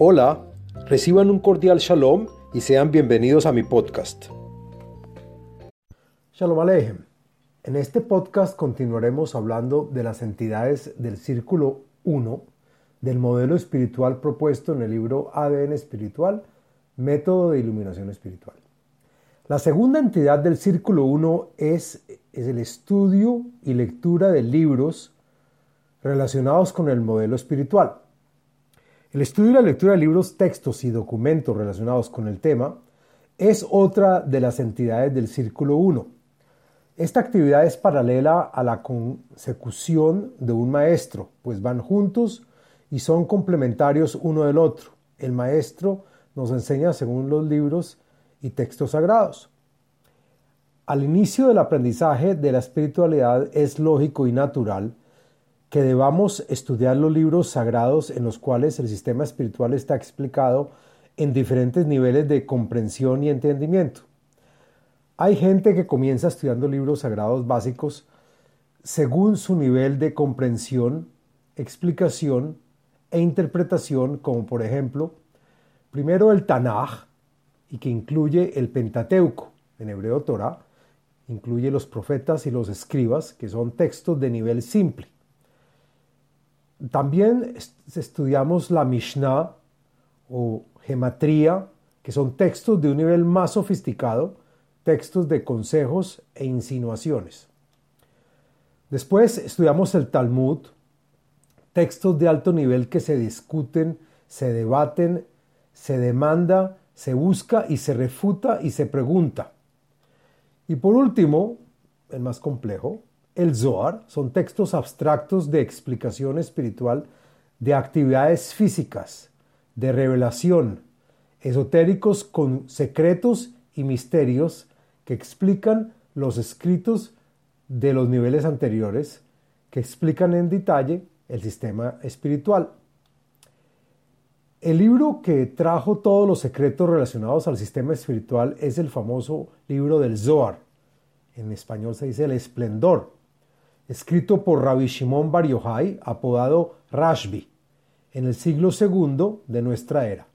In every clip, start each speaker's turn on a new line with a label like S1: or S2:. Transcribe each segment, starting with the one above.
S1: Hola, reciban un cordial shalom y sean bienvenidos a mi podcast.
S2: Shalom Aleichem. En este podcast continuaremos hablando de las entidades del Círculo 1 del modelo espiritual propuesto en el libro ADN Espiritual, Método de Iluminación Espiritual. La segunda entidad del Círculo 1 es, es el estudio y lectura de libros relacionados con el modelo espiritual. El estudio y la lectura de libros, textos y documentos relacionados con el tema es otra de las entidades del Círculo 1. Esta actividad es paralela a la consecución de un maestro, pues van juntos y son complementarios uno del otro. El maestro nos enseña según los libros y textos sagrados. Al inicio del aprendizaje de la espiritualidad es lógico y natural que debamos estudiar los libros sagrados en los cuales el sistema espiritual está explicado en diferentes niveles de comprensión y entendimiento. Hay gente que comienza estudiando libros sagrados básicos según su nivel de comprensión, explicación e interpretación, como por ejemplo, primero el Tanaj, y que incluye el Pentateuco, en hebreo Torah, incluye los profetas y los escribas, que son textos de nivel simple. También estudiamos la Mishnah o gematría, que son textos de un nivel más sofisticado, textos de consejos e insinuaciones. Después estudiamos el Talmud, textos de alto nivel que se discuten, se debaten, se demanda, se busca y se refuta y se pregunta. Y por último, el más complejo, el Zohar son textos abstractos de explicación espiritual de actividades físicas, de revelación, esotéricos con secretos y misterios que explican los escritos de los niveles anteriores, que explican en detalle el sistema espiritual. El libro que trajo todos los secretos relacionados al sistema espiritual es el famoso libro del Zohar. En español se dice El Esplendor escrito por Rabbi Shimon Bar Yochai, apodado Rashbi, en el siglo II de nuestra era.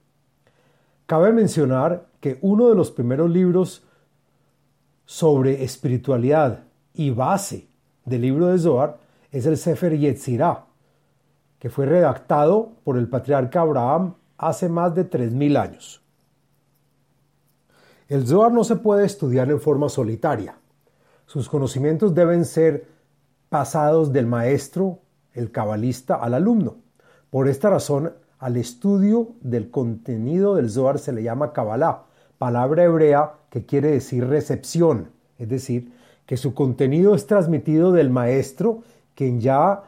S2: Cabe mencionar que uno de los primeros libros sobre espiritualidad y base del libro de Zohar es el Sefer Yetzirah, que fue redactado por el patriarca Abraham hace más de 3.000 años. El Zohar no se puede estudiar en forma solitaria. Sus conocimientos deben ser pasados del maestro, el cabalista, al alumno. Por esta razón, al estudio del contenido del Zohar se le llama Kabbalah, palabra hebrea que quiere decir recepción, es decir, que su contenido es transmitido del maestro, quien ya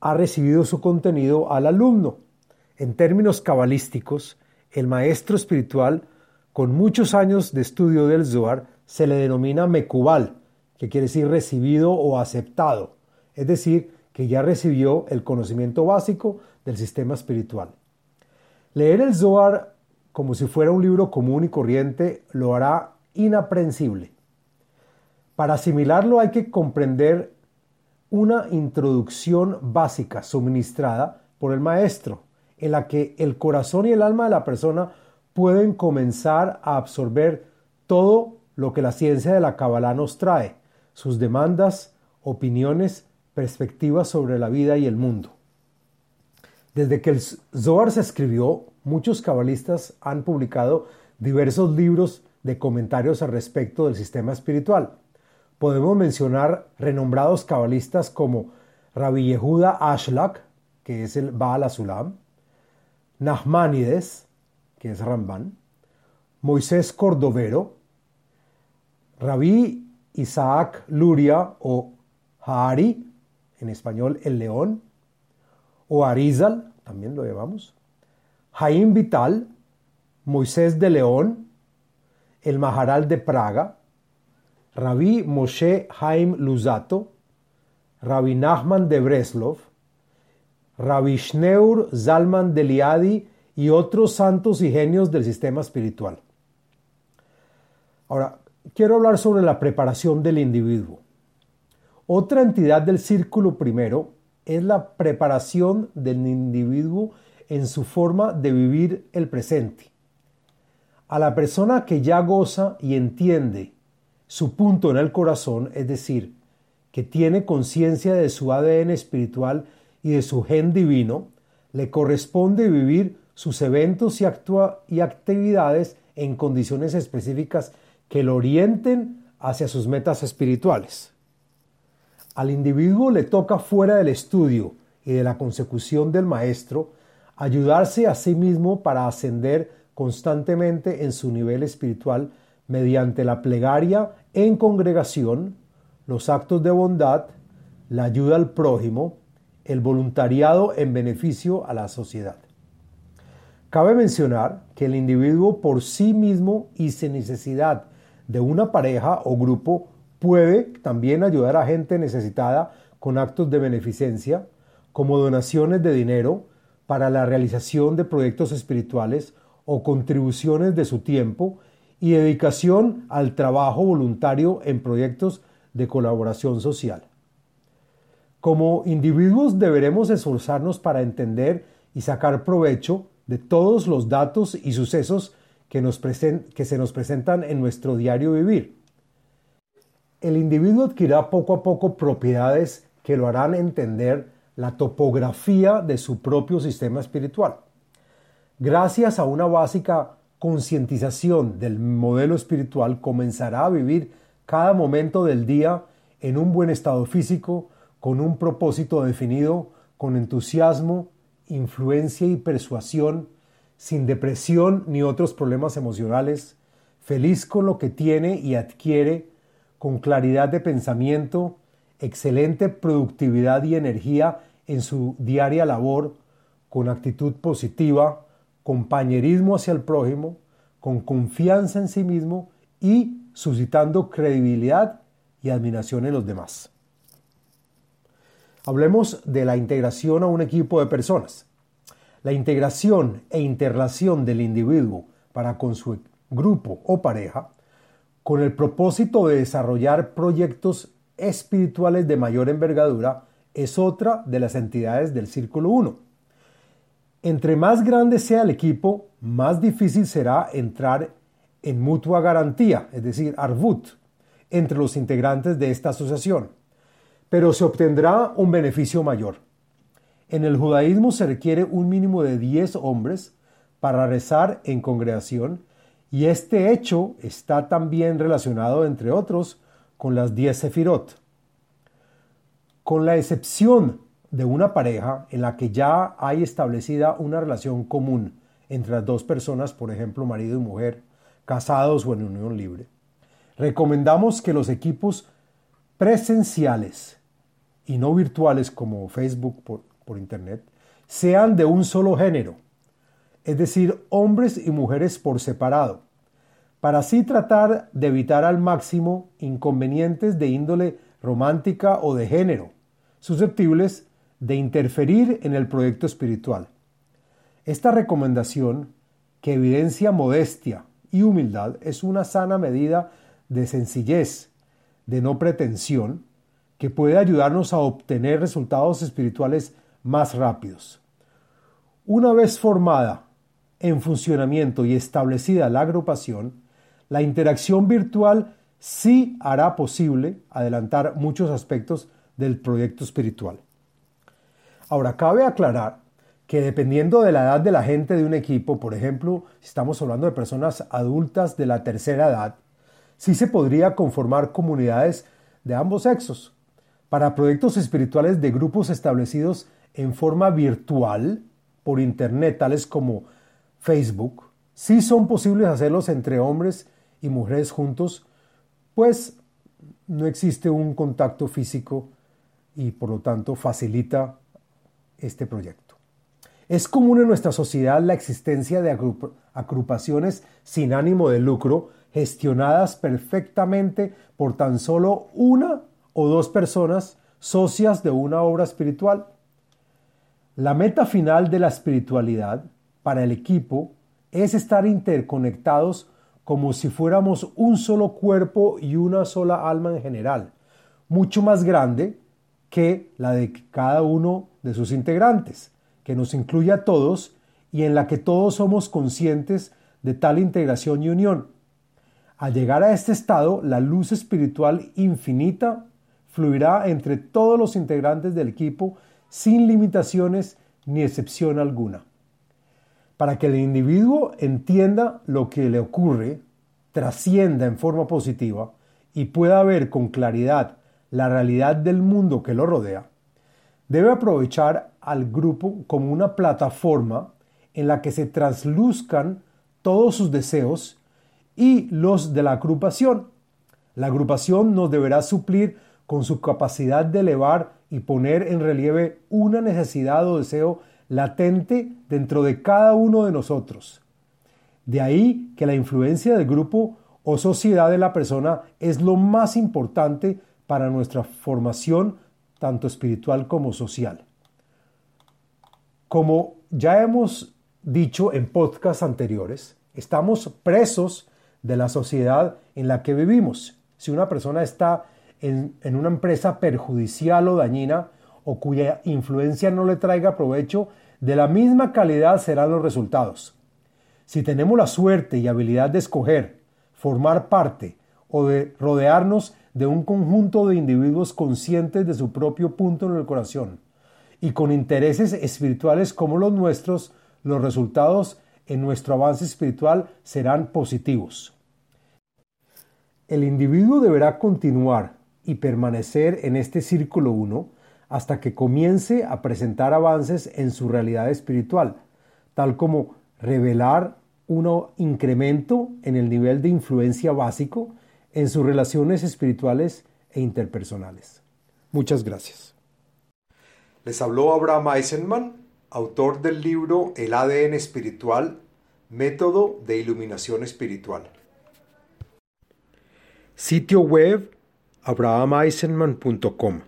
S2: ha recibido su contenido al alumno. En términos cabalísticos, el maestro espiritual, con muchos años de estudio del Zohar, se le denomina Mekubal, que quiere decir recibido o aceptado es decir, que ya recibió el conocimiento básico del sistema espiritual. Leer el Zohar como si fuera un libro común y corriente lo hará inaprensible. Para asimilarlo hay que comprender una introducción básica suministrada por el maestro, en la que el corazón y el alma de la persona pueden comenzar a absorber todo lo que la ciencia de la Kabbalah nos trae, sus demandas, opiniones perspectivas sobre la vida y el mundo. Desde que el Zohar se escribió, muchos cabalistas han publicado diversos libros de comentarios al respecto del sistema espiritual. Podemos mencionar renombrados cabalistas como Rabbi Yehuda Ashlak, que es el Baal Azulam, Nachmanides, que es Ramban, Moisés Cordovero, Rabbi Isaac Luria o Haari, en español El León, o Arizal, también lo llevamos, Jaim Vital, Moisés de León, el Maharal de Praga, Rabí Moshe Haim Luzato, Rabbi Nachman de Breslov, Rabbi Schneur Zalman de Liadi y otros santos y genios del sistema espiritual. Ahora, quiero hablar sobre la preparación del individuo. Otra entidad del círculo primero es la preparación del individuo en su forma de vivir el presente. A la persona que ya goza y entiende su punto en el corazón, es decir, que tiene conciencia de su ADN espiritual y de su gen divino, le corresponde vivir sus eventos y, y actividades en condiciones específicas que lo orienten hacia sus metas espirituales. Al individuo le toca fuera del estudio y de la consecución del maestro ayudarse a sí mismo para ascender constantemente en su nivel espiritual mediante la plegaria en congregación, los actos de bondad, la ayuda al prójimo, el voluntariado en beneficio a la sociedad. Cabe mencionar que el individuo por sí mismo y sin necesidad de una pareja o grupo puede también ayudar a gente necesitada con actos de beneficencia, como donaciones de dinero para la realización de proyectos espirituales o contribuciones de su tiempo y dedicación al trabajo voluntario en proyectos de colaboración social. Como individuos deberemos esforzarnos para entender y sacar provecho de todos los datos y sucesos que, nos que se nos presentan en nuestro diario vivir. El individuo adquirirá poco a poco propiedades que lo harán entender la topografía de su propio sistema espiritual. Gracias a una básica concientización del modelo espiritual, comenzará a vivir cada momento del día en un buen estado físico, con un propósito definido, con entusiasmo, influencia y persuasión, sin depresión ni otros problemas emocionales, feliz con lo que tiene y adquiere, con claridad de pensamiento, excelente productividad y energía en su diaria labor, con actitud positiva, compañerismo hacia el prójimo, con confianza en sí mismo y suscitando credibilidad y admiración en los demás. Hablemos de la integración a un equipo de personas. La integración e interrelación del individuo para con su grupo o pareja con el propósito de desarrollar proyectos espirituales de mayor envergadura es otra de las entidades del Círculo 1. Entre más grande sea el equipo, más difícil será entrar en mutua garantía, es decir, Arvut, entre los integrantes de esta asociación, pero se obtendrá un beneficio mayor. En el judaísmo se requiere un mínimo de 10 hombres para rezar en congregación y este hecho está también relacionado, entre otros, con las 10 sefirot. Con la excepción de una pareja en la que ya hay establecida una relación común entre las dos personas, por ejemplo, marido y mujer, casados o en unión libre, recomendamos que los equipos presenciales y no virtuales como Facebook por, por Internet, sean de un solo género, es decir, hombres y mujeres por separado, para así tratar de evitar al máximo inconvenientes de índole romántica o de género, susceptibles de interferir en el proyecto espiritual. Esta recomendación, que evidencia modestia y humildad, es una sana medida de sencillez, de no pretensión, que puede ayudarnos a obtener resultados espirituales más rápidos. Una vez formada, en funcionamiento y establecida la agrupación, la interacción virtual sí hará posible adelantar muchos aspectos del proyecto espiritual. Ahora, cabe aclarar que dependiendo de la edad de la gente de un equipo, por ejemplo, si estamos hablando de personas adultas de la tercera edad, sí se podría conformar comunidades de ambos sexos. Para proyectos espirituales de grupos establecidos en forma virtual por Internet, tales como Facebook, sí son posibles hacerlos entre hombres y mujeres juntos, pues no existe un contacto físico y por lo tanto facilita este proyecto. Es común en nuestra sociedad la existencia de agrupaciones sin ánimo de lucro gestionadas perfectamente por tan solo una o dos personas socias de una obra espiritual. La meta final de la espiritualidad para el equipo es estar interconectados como si fuéramos un solo cuerpo y una sola alma en general, mucho más grande que la de cada uno de sus integrantes, que nos incluye a todos y en la que todos somos conscientes de tal integración y unión. Al llegar a este estado, la luz espiritual infinita fluirá entre todos los integrantes del equipo sin limitaciones ni excepción alguna. Para que el individuo entienda lo que le ocurre, trascienda en forma positiva y pueda ver con claridad la realidad del mundo que lo rodea, debe aprovechar al grupo como una plataforma en la que se trasluzcan todos sus deseos y los de la agrupación. La agrupación nos deberá suplir con su capacidad de elevar y poner en relieve una necesidad o deseo latente dentro de cada uno de nosotros. De ahí que la influencia del grupo o sociedad de la persona es lo más importante para nuestra formación tanto espiritual como social. Como ya hemos dicho en podcasts anteriores, estamos presos de la sociedad en la que vivimos. Si una persona está en, en, una empresa perjudicial o dañina o cuya influencia no le traiga provecho, de la misma calidad serán los resultados. Si tenemos la suerte y habilidad de escoger, formar parte o de rodearnos de un conjunto de individuos conscientes de su propio punto en el corazón y con intereses espirituales como los nuestros, los resultados en nuestro avance espiritual serán positivos. El individuo deberá continuar y permanecer en este círculo 1 hasta que comience a presentar avances en su realidad espiritual, tal como revelar un incremento en el nivel de influencia básico en sus relaciones espirituales e interpersonales. Muchas gracias.
S1: Les habló Abraham Eisenman, autor del libro El ADN espiritual, método de iluminación espiritual. Sitio web abrahameisenman.com